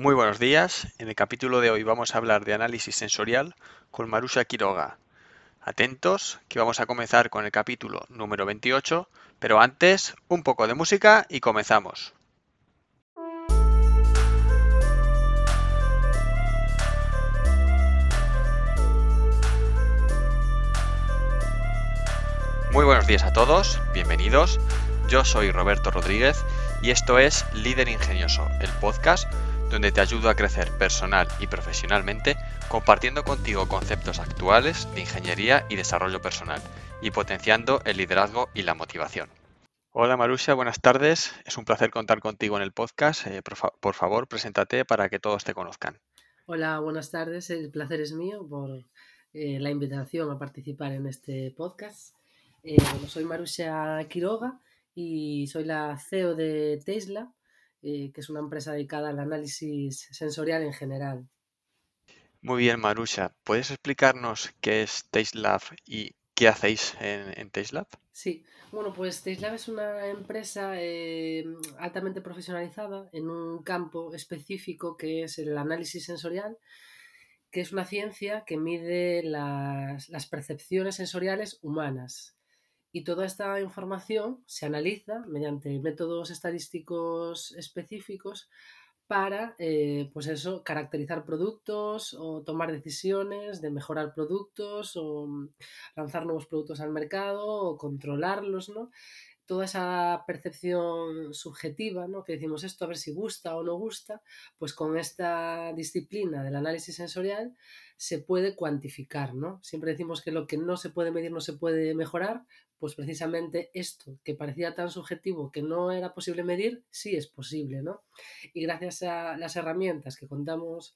Muy buenos días. En el capítulo de hoy vamos a hablar de análisis sensorial con Marusha Quiroga. Atentos, que vamos a comenzar con el capítulo número 28, pero antes un poco de música y comenzamos. Muy buenos días a todos, bienvenidos. Yo soy Roberto Rodríguez y esto es Líder Ingenioso, el podcast donde te ayudo a crecer personal y profesionalmente compartiendo contigo conceptos actuales de ingeniería y desarrollo personal y potenciando el liderazgo y la motivación. Hola Marusia, buenas tardes. Es un placer contar contigo en el podcast. Eh, por, favor, preséntate para que todos te conozcan. Hola, buenas tardes. El placer es mío por eh, la invitación a participar en este podcast. Eh, soy Marusia Quiroga y soy la CEO de Tesla, eh, que es una empresa dedicada al análisis sensorial en general. Muy bien, Marusia. ¿Puedes explicarnos qué es TasteLab y qué hacéis en, en TasteLab? Sí, bueno, pues TasteLab es una empresa eh, altamente profesionalizada en un campo específico que es el análisis sensorial que es una ciencia que mide las, las percepciones sensoriales humanas y toda esta información se analiza mediante métodos estadísticos específicos para, eh, pues eso, caracterizar productos o tomar decisiones de mejorar productos o mm, lanzar nuevos productos al mercado o controlarlos, ¿no? Toda esa percepción subjetiva, ¿no? Que decimos esto a ver si gusta o no gusta, pues con esta disciplina del análisis sensorial se puede cuantificar, ¿no? Siempre decimos que lo que no se puede medir no se puede mejorar, pues precisamente esto que parecía tan subjetivo que no era posible medir, sí es posible, ¿no? Y gracias a las herramientas que contamos,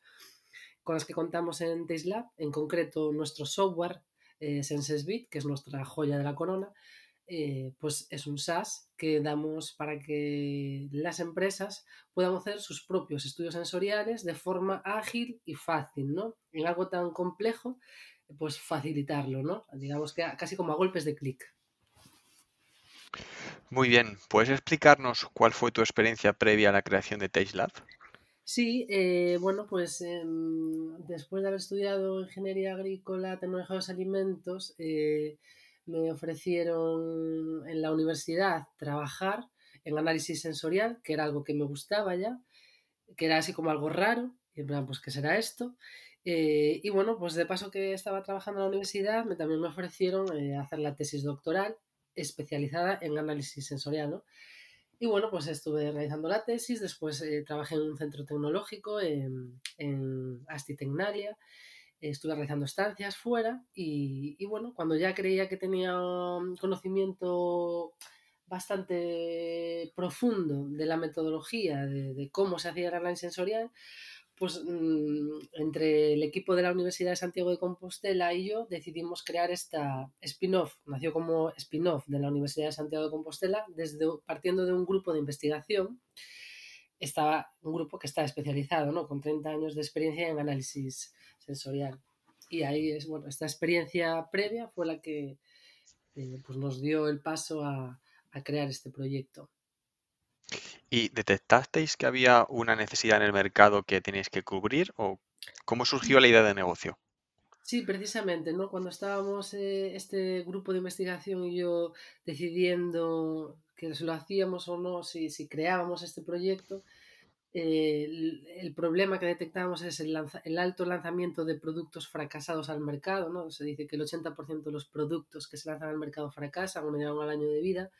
con las que contamos en TasteLab, en concreto nuestro software eh, SenseSbit, que es nuestra joya de la corona, eh, pues es un SaaS que damos para que las empresas puedan hacer sus propios estudios sensoriales de forma ágil y fácil, ¿no? En algo tan complejo, pues facilitarlo, ¿no? Digamos que casi como a golpes de clic. Muy bien, ¿puedes explicarnos cuál fue tu experiencia previa a la creación de TasteLab? Sí, eh, bueno, pues em, después de haber estudiado ingeniería agrícola, tecnología de los alimentos, eh, me ofrecieron en la universidad trabajar en análisis sensorial, que era algo que me gustaba ya, que era así como algo raro, y en plan, pues, ¿qué será esto? Eh, y bueno, pues de paso que estaba trabajando en la universidad, me, también me ofrecieron hacer la tesis doctoral especializada en análisis sensorial, ¿no? Y bueno, pues estuve realizando la tesis, después eh, trabajé en un centro tecnológico en, en Astitecnalia, estuve realizando estancias fuera y, bueno, cuando ya creía que tenía un conocimiento bastante profundo de la metodología, de, cómo se hacía el análisis sensorial, pues mm, entre el equipo de la Universidad de Santiago de Compostela y yo decidimos crear esta spin-off. Nació como spin-off de la Universidad de Santiago de Compostela, desde, partiendo de un grupo de investigación. Estaba un grupo que está especializado, ¿no? con 30 años de experiencia en análisis sensorial. Y ahí es, bueno, esta experiencia previa fue la que eh, pues nos dio el paso a crear este proyecto. ¿Y detectasteis que había una necesidad en el mercado que tenéis que cubrir o cómo surgió la idea de negocio? Sí, precisamente, ¿no? Cuando estábamos eh, este grupo de investigación y yo decidiendo que si lo hacíamos o no, si, si creábamos este proyecto, eh, el, problema que detectábamos es el, el, alto lanzamiento de productos fracasados al mercado, ¿no? Se dice que el 80% de los productos que se lanzan al mercado fracasan o llegan al año de vida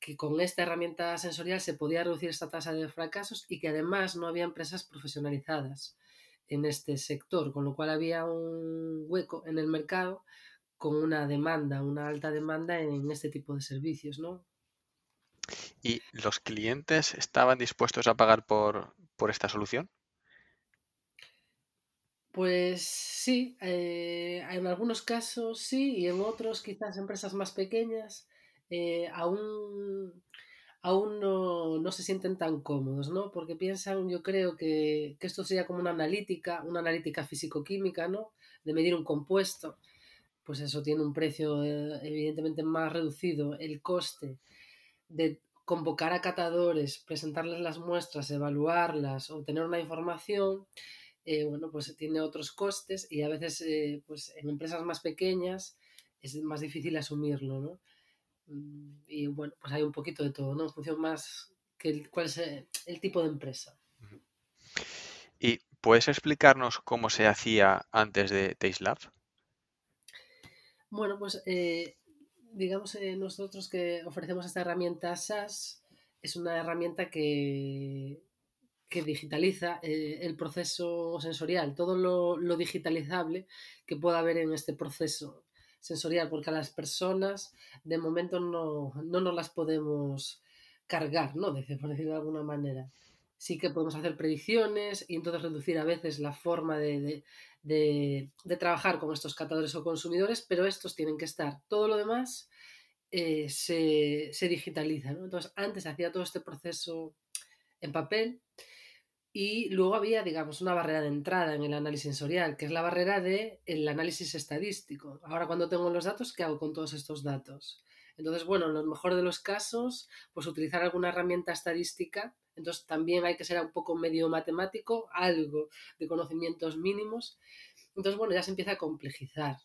que con esta herramienta sensorial se podía reducir esta tasa de fracasos y que además no había empresas profesionalizadas en este sector, con lo cual había un hueco en el mercado con una demanda, una alta demanda en este tipo de servicios, ¿no? ¿Y los clientes estaban dispuestos a pagar por, por esta solución? Pues sí, eh, en algunos casos sí y en otros quizás empresas más pequeñas eh, aún, aún no, se sienten tan cómodos, ¿no? Porque piensan, yo creo que, esto sería como una analítica, una analítica físico-química, ¿no? De medir un compuesto. Pues eso tiene un precio eh, evidentemente más reducido. El coste de convocar a catadores, presentarles las muestras, evaluarlas, obtener una información, eh, bueno, pues tiene otros costes y a veces eh, pues en empresas más pequeñas es más difícil asumirlo, ¿no? Mm, y bueno, pues hay un poquito de todo, ¿no? En función más que el, cuál es el tipo de empresa. ¿Y puedes explicarnos cómo se hacía antes de TasteLab? Bueno, pues eh, digamos nosotros que ofrecemos esta herramienta SaaS, es una herramienta que que digitaliza eh, el proceso sensorial, todo lo, digitalizable que pueda haber en este proceso sensorial, porque a las personas de momento no, no nos las podemos cargar, ¿no? por decirlo de alguna manera. Sí que podemos hacer predicciones y entonces reducir a veces la forma de, trabajar con estos catadores o consumidores, pero estos tienen que estar. Todo lo demás eh, se, se, digitaliza. ¿no? Entonces, antes hacía todo este proceso en papel y luego había, digamos, una barrera de entrada en el análisis sensorial, que es la barrera del el análisis estadístico. Ahora, cuando tengo los datos, ¿qué hago con todos estos datos? Entonces, bueno, en lo mejor de los casos, pues utilizar alguna herramienta estadística. Entonces, también hay que ser un poco medio matemático, algo de conocimientos mínimos. Entonces, bueno, ya se empieza a complejizar.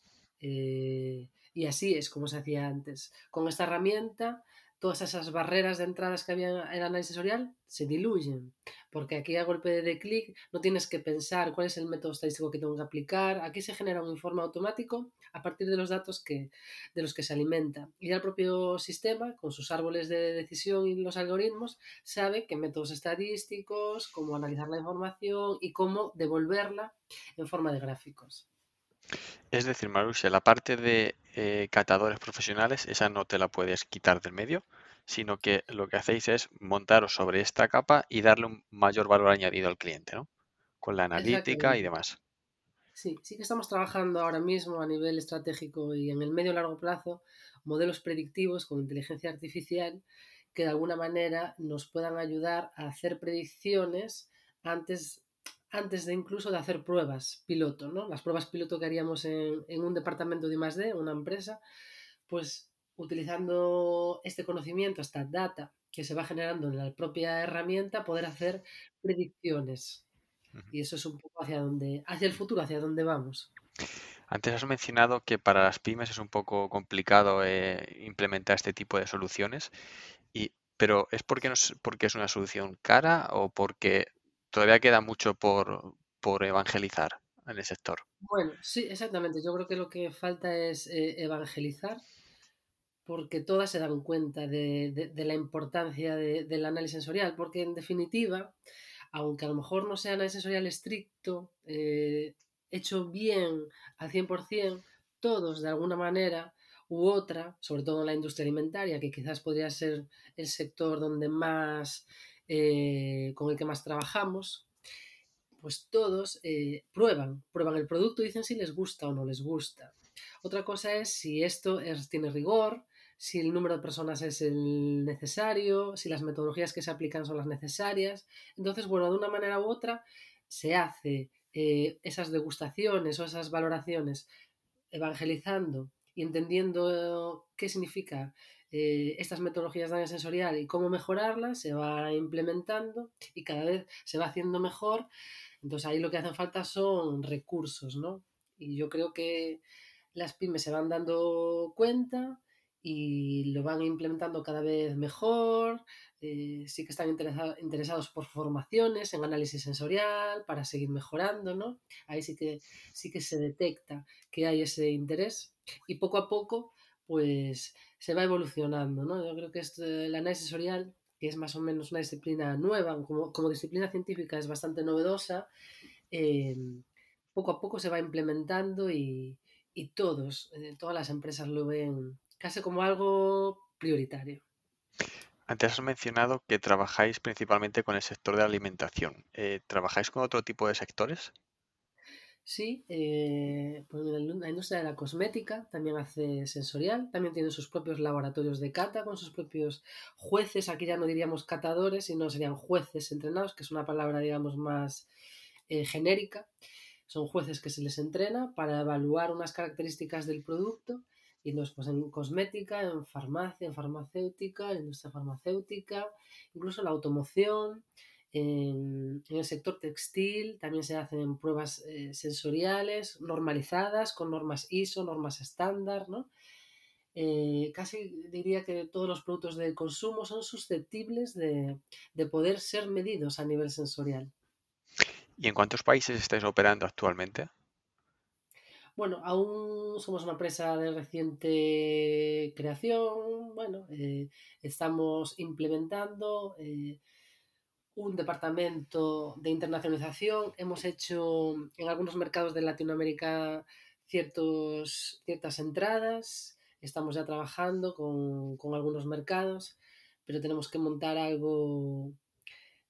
Eh, y así es como se hacía antes. Con esta herramienta todas esas barreras de entradas que había en el análisis sensorial se diluyen, porque aquí a golpe de clic no tienes que pensar cuál es el método estadístico que tengo que aplicar, aquí se genera un informe automático a partir de los datos que, de los que se alimenta. Y el propio sistema, con sus árboles de decisión y los algoritmos, sabe qué métodos estadísticos, cómo analizar la información y cómo devolverla en forma de gráficos. Es decir, Marusha, la parte de eh, catadores profesionales, esa no te la puedes quitar del medio, sino que lo que hacéis es montaros sobre esta capa y darle un mayor valor añadido al cliente, ¿no? Con la analítica y demás. Sí, sí que estamos trabajando ahora mismo a nivel estratégico y en el medio y largo plazo modelos predictivos con inteligencia artificial que de alguna manera nos puedan ayudar a hacer predicciones antes antes de incluso de hacer pruebas piloto, ¿no? Las pruebas piloto que haríamos en, un departamento de I+.D., una empresa, pues utilizando este conocimiento, esta data que se va generando en la propia herramienta, poder hacer predicciones. Y eso es un poco hacia dónde, hacia el futuro, hacia dónde vamos. Antes has mencionado que para las pymes es un poco complicado eh, implementar este tipo de soluciones, y, pero ¿es porque, no es porque es una solución cara o porque todavía queda mucho por, evangelizar en el sector. Bueno, sí, exactamente. Yo creo que lo que falta es eh, evangelizar porque todas se dan cuenta de, la importancia del análisis sensorial, porque en definitiva, aunque a lo mejor no sea análisis sensorial estricto, eh, hecho bien al 100%, todos de alguna manera u otra, sobre todo en la industria alimentaria, que quizás podría ser el sector donde más eh, con el que más trabajamos, pues todos eh, prueban, prueban el producto y dicen si les gusta o no les gusta. Otra cosa es si esto tiene rigor, si el número de personas es el necesario, si las metodologías que se aplican son las necesarias. Entonces, bueno, de una manera u otra se hace eh, esas degustaciones o esas valoraciones evangelizando y entendiendo qué significa eh, estas metodologías de análisis sensorial y cómo mejorarlas, se va implementando y cada vez se va haciendo mejor. Entonces ahí lo que hacen falta son recursos, ¿no? Y yo creo que las pymes se van dando cuenta y lo van implementando cada vez mejor. Eh, sí que están interesados por formaciones en análisis sensorial para seguir mejorando, ¿no? Ahí sí que, sí que se detecta que hay ese interés y poco a poco pues se va evolucionando, ¿no? Yo creo que esto, el análisis sensorial, que es más o menos una disciplina nueva, como, como disciplina científica es bastante novedosa, eh, poco a poco se va implementando y, y todos, eh, todas las empresas lo ven casi como algo prioritario. Antes has mencionado que trabajáis principalmente con el sector de la alimentación. Eh, ¿Trabajáis con otro tipo de sectores? Sí, eh, pues la industria de la cosmética también hace sensorial, también tiene sus propios laboratorios de cata con sus propios jueces, aquí ya no diríamos catadores, sino serían jueces entrenados, que es una palabra, digamos, más eh, genérica. Son jueces que se les entrena para evaluar unas características del producto Y entonces, pues en cosmética, en farmacia, en farmacéutica, en industria farmacéutica, incluso la automoción, en, el sector textil también se hacen pruebas eh, sensoriales normalizadas con normas ISO, normas estándar, ¿no? Eh, casi diría que todos los productos de consumo son susceptibles de, de, poder ser medidos a nivel sensorial. ¿Y en cuántos países estáis operando actualmente? Bueno, aún somos una empresa de reciente creación. Bueno, eh, estamos implementando eh, un departamento de internacionalización. Hemos hecho en algunos mercados de Latinoamérica ciertos, ciertas entradas. Estamos ya trabajando con, con algunos mercados, pero tenemos que montar algo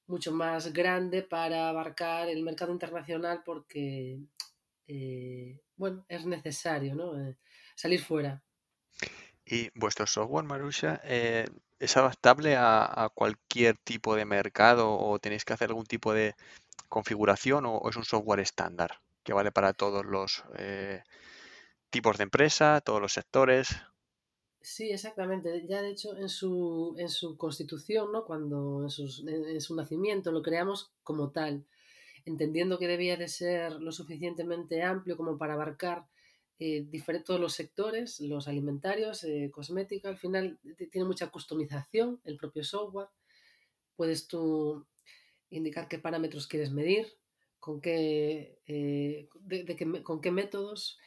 mucho más grande para abarcar el mercado internacional porque eh, bueno, es necesario, ¿no? Eh, salir fuera. ¿Y vuestro software, Marusha, eh, es adaptable a, cualquier tipo de mercado o tenéis que hacer algún tipo de configuración o, es un software estándar que vale para todos los tipos de empresa, todos los sectores? Sí, exactamente. Ya de hecho en su, en su constitución, ¿no? Cuando en su nacimiento lo creamos como tal entendiendo que debía de ser lo suficientemente amplio como para abarcar eh, todos los sectores, los alimentarios, eh, cosmética, al final tiene mucha customización el propio software. Puedes tú indicar qué parámetros quieres medir, con qué, eh, con qué métodos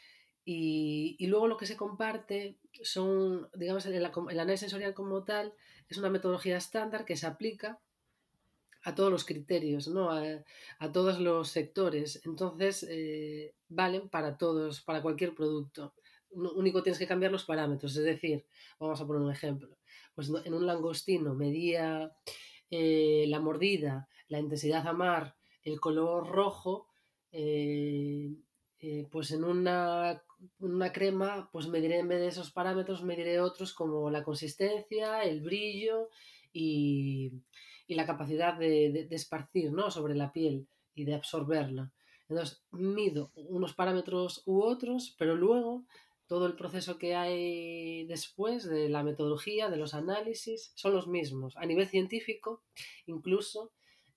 y, luego lo que se comparte son, digamos, el, el análisis sensorial como tal es una metodología estándar que se aplica a todos los criterios, ¿no? a, todos los sectores. Entonces, eh, valen para todos, para cualquier producto. único tienes que cambiar los parámetros. Es decir, vamos a poner un ejemplo. Pues en un langostino medía eh, la mordida, la intensidad a mar, el color rojo. Eh, pues en una, una, crema, pues mediré en vez de esos parámetros, mediré otros como la consistencia, el brillo y, y la capacidad de, esparcir ¿no? sobre la piel y de absorberla. Entonces, mido unos parámetros u otros, pero luego todo el proceso que hay después de la metodología, de los análisis, son los mismos. A nivel científico, incluso,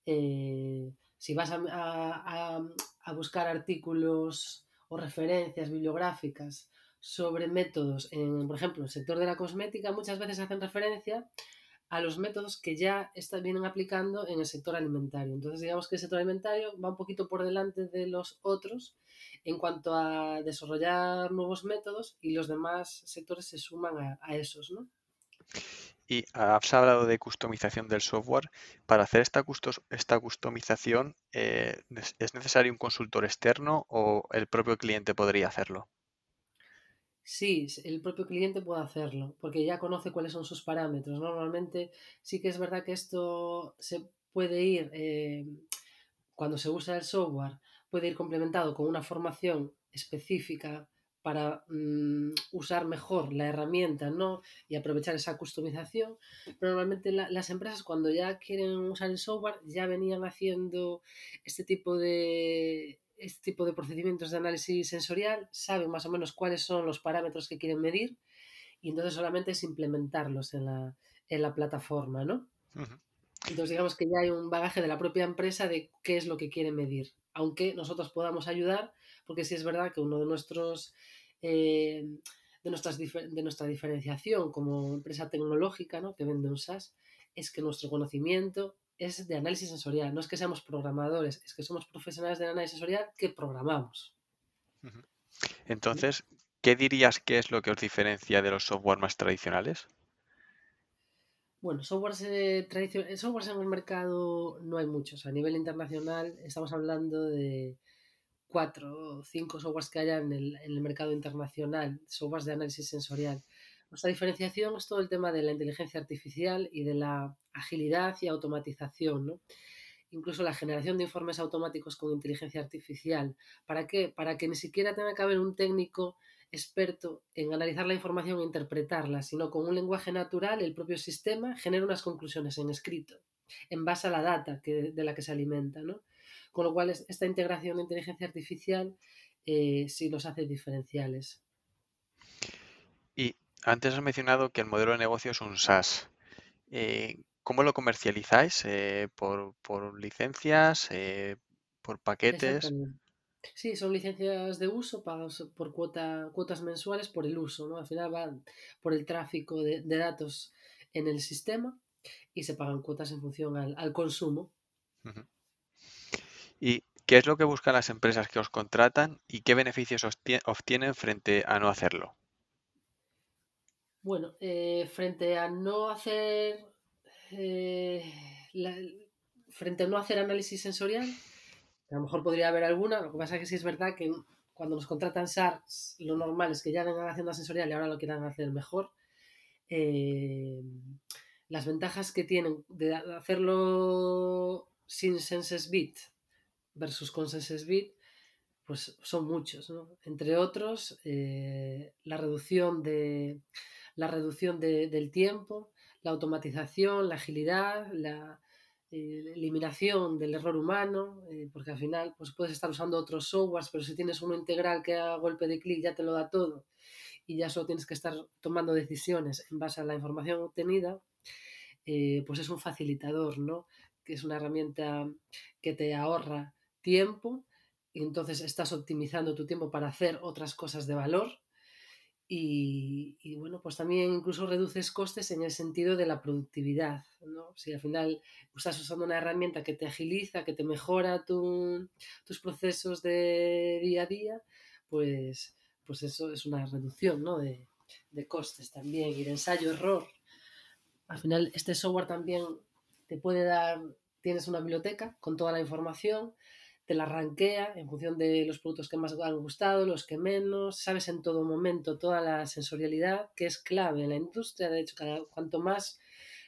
eh, si vas a, buscar artículos o referencias bibliográficas sobre métodos, en, por ejemplo, el sector de la cosmética, muchas veces hacen referencia a los métodos que ya están, vienen aplicando en el sector alimentario. Entonces, digamos que el sector alimentario va un poquito por delante de los otros en cuanto a desarrollar nuevos métodos y los demás sectores se suman a, esos, ¿no? Y has hablado de customización del software. Para hacer esta, esta customización, eh, ¿es necesario un consultor externo o el propio cliente podría hacerlo? Sí, el propio cliente puede hacerlo, porque ya conoce cuáles son sus parámetros. Normalmente sí que es verdad que esto se puede ir, eh, cuando se usa el software, puede ir complementado con una formación específica para mm, usar mejor la herramienta ¿no? y aprovechar esa customización. Pero normalmente las empresas cuando ya quieren usar el software ya venían haciendo este tipo de este tipo de procedimientos de análisis sensorial, saben más o menos cuáles son los parámetros que quieren medir y entonces solamente es implementarlos en la, en la plataforma, ¿no? Entonces digamos que ya hay un bagaje de la propia empresa de qué es lo que quiere medir, aunque nosotros podamos ayudar, porque sí es verdad que uno de nuestros... Eh, de, nuestras, de nuestra diferenciación como empresa tecnológica ¿no? que vende un SaaS es que nuestro conocimiento es de análisis sensorial. No es que seamos programadores, es que somos profesionales de análisis sensorial que programamos. Entonces, ¿qué dirías que es lo que os diferencia de los software más tradicionales? Bueno, softwares, eh, softwares en el mercado no hay muchos. A nivel internacional estamos hablando de cuatro o cinco softwares que haya en el, en el mercado internacional, softwares de análisis sensorial. Nuestra diferenciación es todo el tema de la inteligencia artificial y de la agilidad y automatización, ¿no? Incluso la generación de informes automáticos con inteligencia artificial. ¿Para qué? Para que ni siquiera tenga que haber un técnico experto en analizar la información e interpretarla, sino con un lenguaje natural el propio sistema genera unas conclusiones en escrito, en base a la data que, de la que se alimenta. ¿no? Con lo cual, esta integración de inteligencia artificial eh, sí los hace diferenciales. Antes has mencionado que el modelo de negocio es un SaaS. Eh, ¿Cómo lo comercializáis? Eh, ¿por, por, licencias? Eh, ¿Por paquetes? Sí, son licencias de uso pagadas por cuota, cuotas mensuales por el uso, ¿no? Al final van por el tráfico de, datos en el sistema y se pagan cuotas en función al, consumo. ¿Y qué es lo que buscan las empresas que os contratan y qué beneficios obtienen frente a no hacerlo? Bueno, eh, frente a no hacer eh, frente a no hacer análisis sensorial, a lo mejor podría haber alguna, lo que pasa es que sí es verdad que cuando nos contratan SARS, lo normal es que ya vengan haciendo sensorial y ahora lo quieran hacer mejor. Eh, las ventajas que tienen de hacerlo sin Senses Bit versus con Senses Bit, pues son muchos, Entre otros, la reducción, de, la reducción del tiempo, la automatización, la agilidad, la, eh, eliminación del error humano, eh, porque al final pues puedes estar usando otros softwares, pero si tienes uno integral que a golpe de clic ya te lo da todo y ya solo tienes que estar tomando decisiones en base a la información obtenida, eh, pues es un facilitador, ¿no? Que es una herramienta que te ahorra tiempo y entonces estás optimizando tu tiempo para hacer otras cosas de valor y, bueno, pues también incluso reduces costes en el sentido de la productividad, ¿no? Si al final estás usando una herramienta que te agiliza, que te mejora tus procesos de día a día, pues, pues eso es una reducción, ¿no? De, de costes también y de ensayo-error. Al final este software también te puede dar, tienes una biblioteca con toda la información, te la ranquea en función de los productos que más han gustado, los que menos, sabes en todo momento toda la sensorialidad que es clave en la industria, de hecho, cada, cuanto más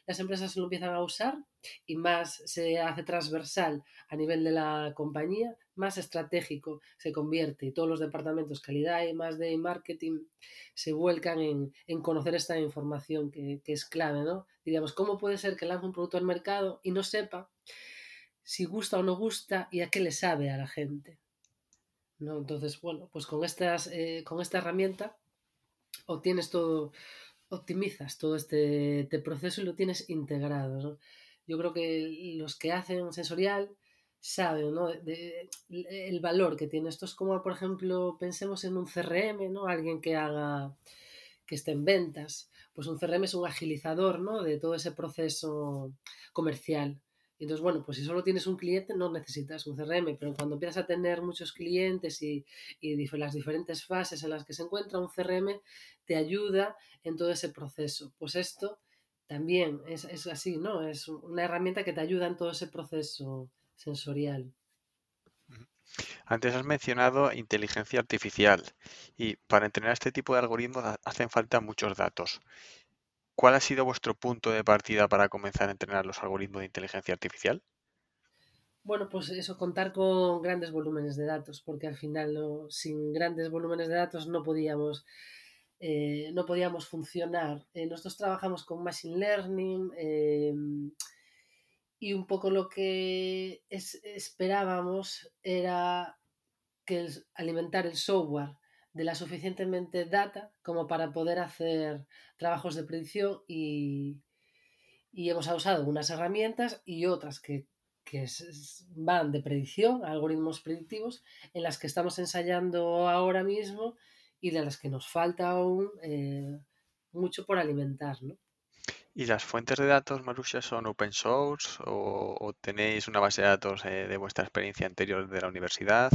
las empresas lo empiezan a usar y más se hace transversal a nivel de la compañía, más estratégico se convierte y todos los departamentos calidad y más de marketing se vuelcan en, conocer esta información que, que, es clave, ¿no? Diríamos, ¿cómo puede ser que lance un producto al mercado y no sepa si gusta o no gusta y a qué le sabe a la gente. ¿no? Entonces, bueno, pues con, estas, eh, con esta herramienta obtienes todo, optimizas todo este, este proceso y lo tienes integrado. Yo creo que los que hacen sensorial saben ¿no? el valor que tiene. Esto es como, por ejemplo, pensemos en un CRM, ¿no? alguien que haga que esté en ventas. Pues un CRM es un agilizador ¿no? de todo ese proceso comercial. Y entonces, bueno, pues si solo tienes un cliente no necesitas un CRM, pero cuando empiezas a tener muchos clientes y, las diferentes fases en las que se encuentra un CRM, te ayuda en todo ese proceso. Pues esto también es, es así, ¿no? Es una herramienta que te ayuda en todo ese proceso sensorial. Antes has mencionado inteligencia artificial y para entrenar este tipo de algoritmos hacen falta muchos datos. ¿Cuál ha sido vuestro punto de partida para comenzar a entrenar los algoritmos de inteligencia artificial? Bueno, pues eso, contar con grandes volúmenes de datos, porque al final sin grandes volúmenes de datos no podíamos, eh, no podíamos funcionar. Eh, nosotros trabajamos con Machine Learning em, y un poco lo que esperábamos era que alimentar el software de la suficientemente data como para poder hacer trabajos de predicción y, hemos usado unas herramientas y otras que, van de predicción, algoritmos predictivos, en las que estamos ensayando ahora mismo y de las que nos falta aún eh, mucho por alimentar. ¿Y las fuentes de datos, Marusha, son open source o, tenéis una base de datos eh, de vuestra experiencia anterior de la universidad?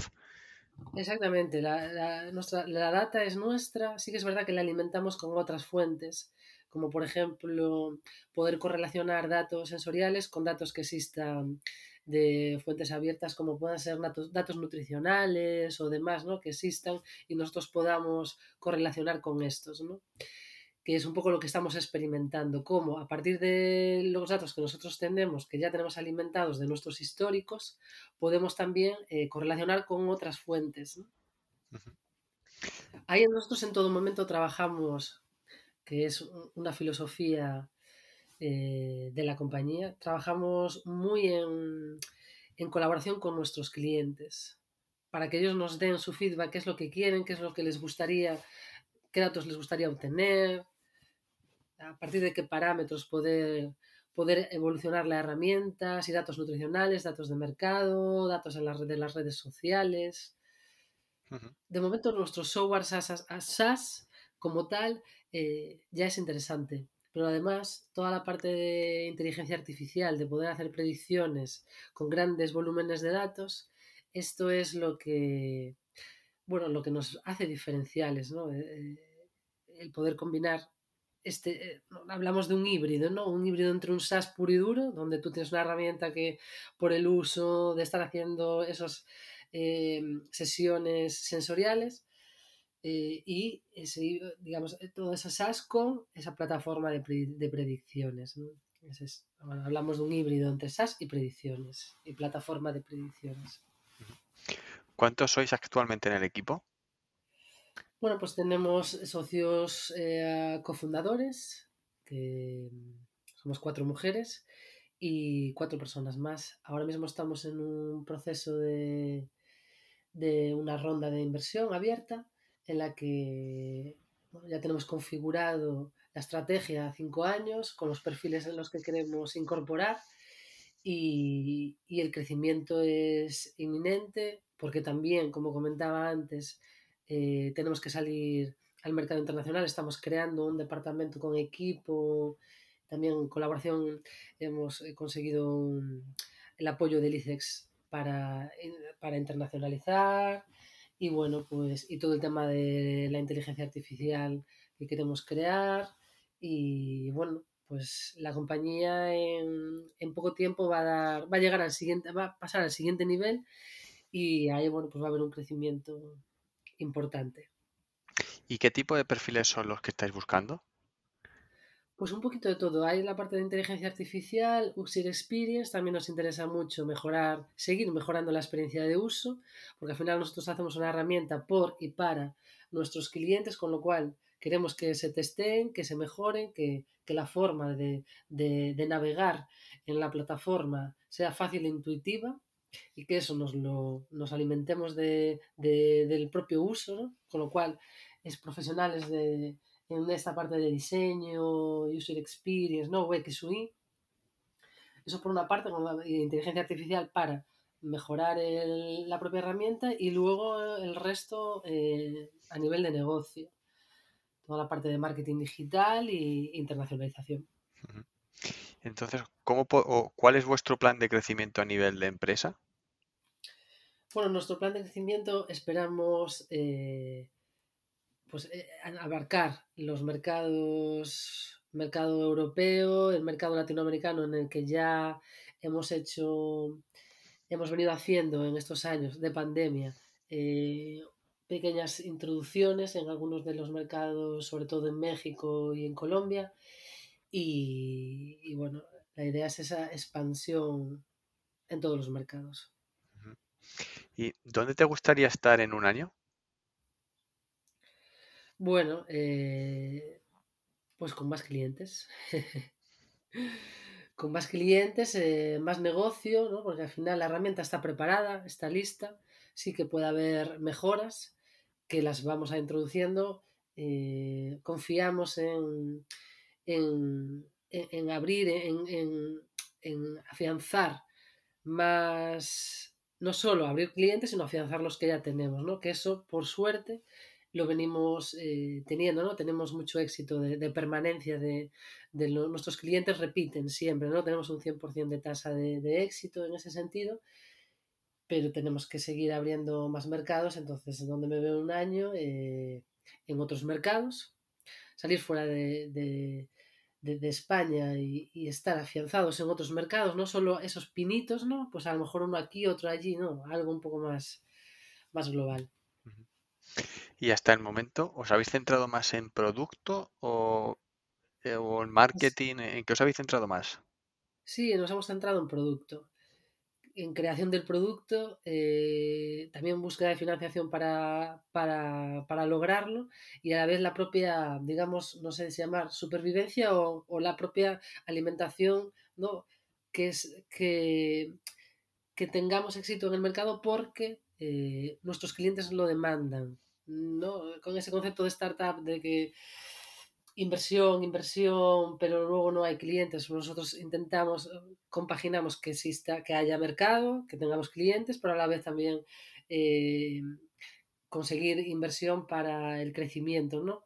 Exactamente, la, nuestra, la data es nuestra, sí que es verdad que la alimentamos con otras fuentes, como por ejemplo poder correlacionar datos sensoriales con datos que existan de fuentes abiertas como puedan ser datos, datos nutricionales o demás, ¿no? que existan y nosotros podamos correlacionar con estos. ¿no? Que es un poco lo que estamos experimentando, cómo a partir de los datos que nosotros tenemos, que ya tenemos alimentados de nuestros históricos, podemos también eh, correlacionar con otras fuentes. Ahí nosotros en todo momento trabajamos, que es una filosofía eh, de la compañía, trabajamos muy en, en colaboración con nuestros clientes, para que ellos nos den su feedback, qué es lo que quieren, qué es lo que les gustaría qué datos les gustaría obtener, a partir de qué parámetros poder, poder evolucionar la herramienta, si datos nutricionales, datos de mercado, datos en las, de las redes sociales. De momento nuestro software SaaS, como tal eh, ya es interesante, pero además toda la parte de inteligencia artificial, de poder hacer predicciones con grandes volúmenes de datos, esto es lo que, bueno, lo que nos hace diferenciales, ¿no? Eh, eh, el poder combinar este, hablamos de un híbrido, ¿no? Un híbrido entre un SaaS puro y duro, donde tú tienes una herramienta que por el uso de estar haciendo esas sesiones sensoriales, eh, y ese, digamos, eh, todo ese SaaS con esa plataforma de, de predicciones. ¿no? Es, bueno, hablamos de un híbrido entre SaaS y predicciones y plataforma de predicciones. ¿Cuántos sois actualmente en el equipo? Bueno, pues tenemos socios eh, cofundadores, que somos cuatro mujeres y cuatro personas más. Ahora mismo estamos en un proceso de, de una ronda de inversión abierta en la que ya tenemos configurado la estrategia a cinco años con los perfiles en los que queremos incorporar y, el crecimiento es inminente porque también, como comentaba antes, eh, tenemos que salir al mercado internacional. Estamos creando un departamento con equipo, también en colaboración hemos eh, conseguido el apoyo del ICEX para, para internacionalizar y bueno, pues, y todo el tema de la inteligencia artificial que queremos crear. Y bueno, pues la compañía en, en poco tiempo va a dar, va a llegar al siguiente, va a pasar al siguiente nivel y ahí bueno, pues va a haber un crecimiento importante. ¿Y qué tipo de perfiles son los que estáis buscando? Pues un poquito de todo. Hay la parte de inteligencia artificial, User Experience, también nos interesa mucho mejorar, seguir mejorando la experiencia de uso, porque al final nosotros hacemos una herramienta por y para nuestros clientes, con lo cual queremos que se testeen, que se mejoren, que, la forma de, navegar en la plataforma sea fácil e intuitiva y que eso nos, lo, nos alimentemos de, del propio uso, con lo cual es profesionales de en esta parte de diseño, user experience, ¿no? UX UI. Eso por una parte, con la inteligencia artificial para mejorar la propia herramienta y luego el resto eh, a nivel de negocio. Toda la parte de marketing digital e internacionalización. Entonces, ¿cómo, ¿cuál es vuestro plan de crecimiento a nivel de empresa? Bueno, nuestro plan de crecimiento esperamos eh, pues, eh, abarcar los mercados, mercado europeo, el mercado latinoamericano en el que ya hemos hecho, hemos venido haciendo en estos años de pandemia eh, pequeñas introducciones en algunos de los mercados, sobre todo en México y en Colombia. Y, bueno, la idea es esa expansión en todos los mercados. ¿Y dónde te gustaría estar en un año? Bueno, eh, pues con más clientes. con más clientes, eh, más negocio, ¿no? porque al final la herramienta está preparada, está lista, sí que puede haber mejoras que las vamos a introduciendo. Eh, confiamos en, en, abrir, en, en, afianzar más, no solo abrir clientes, sino afianzar los que ya tenemos, ¿no? que eso, por suerte, lo venimos eh, teniendo, ¿no? Tenemos mucho éxito de, permanencia de, nuestros clientes repiten siempre, ¿no? Tenemos un 100% de tasa de, éxito en ese sentido, pero tenemos que seguir abriendo más mercados, entonces, donde me veo un año? Eh, en otros mercados, salir fuera de, España y, y, estar afianzados en otros mercados, no solo esos pinitos, ¿no? Pues a lo mejor uno aquí, otro allí, ¿no? Algo un poco más, más global. Y hasta el momento, ¿os habéis centrado más en producto o, eh, en marketing? ¿En qué os habéis centrado más? Sí, nos hemos centrado en producto. En creación del producto, eh, también búsqueda de financiación para, para, lograrlo y a la vez la propia, digamos, no sé si llamar supervivencia o, la propia alimentación, ¿no? Que es que, que tengamos éxito en el mercado porque eh, nuestros clientes lo demandan ¿no? Con ese concepto de startup de que inversión, inversión, pero luego no hay clientes. Nosotros intentamos, compaginamos que exista, que haya mercado, que tengamos clientes, pero a la vez también eh, conseguir inversión para el crecimiento, ¿no?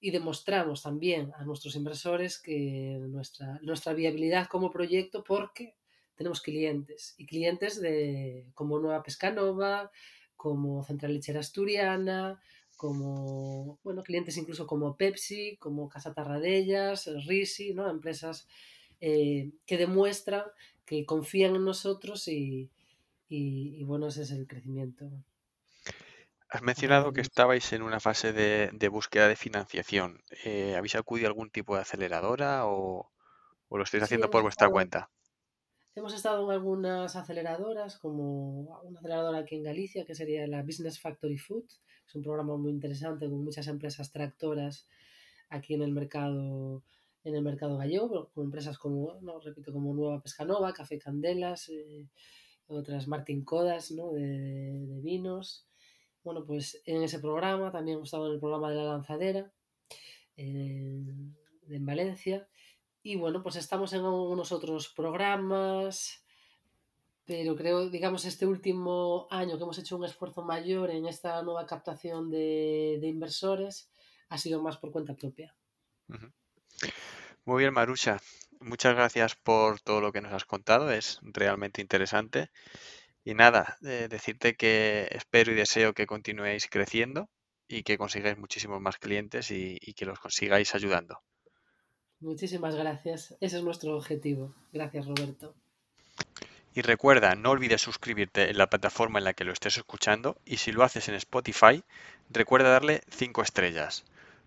Y demostramos también a nuestros inversores que nuestra, nuestra viabilidad como proyecto, porque tenemos clientes, y clientes de, como Nueva Pescanova, como Central Lechera Asturiana, como, bueno, clientes incluso como Pepsi, como Casa Tarradellas, Risi, ¿no? Empresas eh, que demuestran que confían en nosotros y, y, bueno, ese es el crecimiento. Has mencionado que estabais en una fase de, de búsqueda de financiación. Eh, ¿Habéis acudido a algún tipo de aceleradora o, o lo estáis haciendo por vuestra cuenta? Hemos estado en algunas aceleradoras, como una aceleradora aquí en Galicia, que sería la Business Factory Food. Es un programa muy interesante con muchas empresas tractoras aquí en el mercado en el mercado gallego, con empresas como, no, repito, como Nueva Pescanova, Café Candelas, eh, otras Martin Codas, ¿no? de, de, vinos. Bueno, pues en ese programa, también hemos estado en el programa de la lanzadera, en, en Valencia, y bueno, pues estamos en unos otros programas, pero creo, digamos, este último año que hemos hecho un esfuerzo mayor en esta nueva captación de, de inversores ha sido más por cuenta propia. Muy bien, Marucha. Muchas gracias por todo lo que nos has contado. Es realmente interesante. Y nada, eh, decirte que espero y deseo que continuéis creciendo y que consigáis muchísimos más clientes y, y que los consigáis ayudando. Muchísimas gracias. Ese es nuestro objetivo. Gracias, Roberto. Y recuerda, no olvides suscribirte en la plataforma en la que lo estés escuchando y si lo haces en Spotify, recuerda darle 5 estrellas.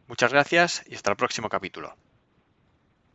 Muchas gracias y hasta el próximo capítulo.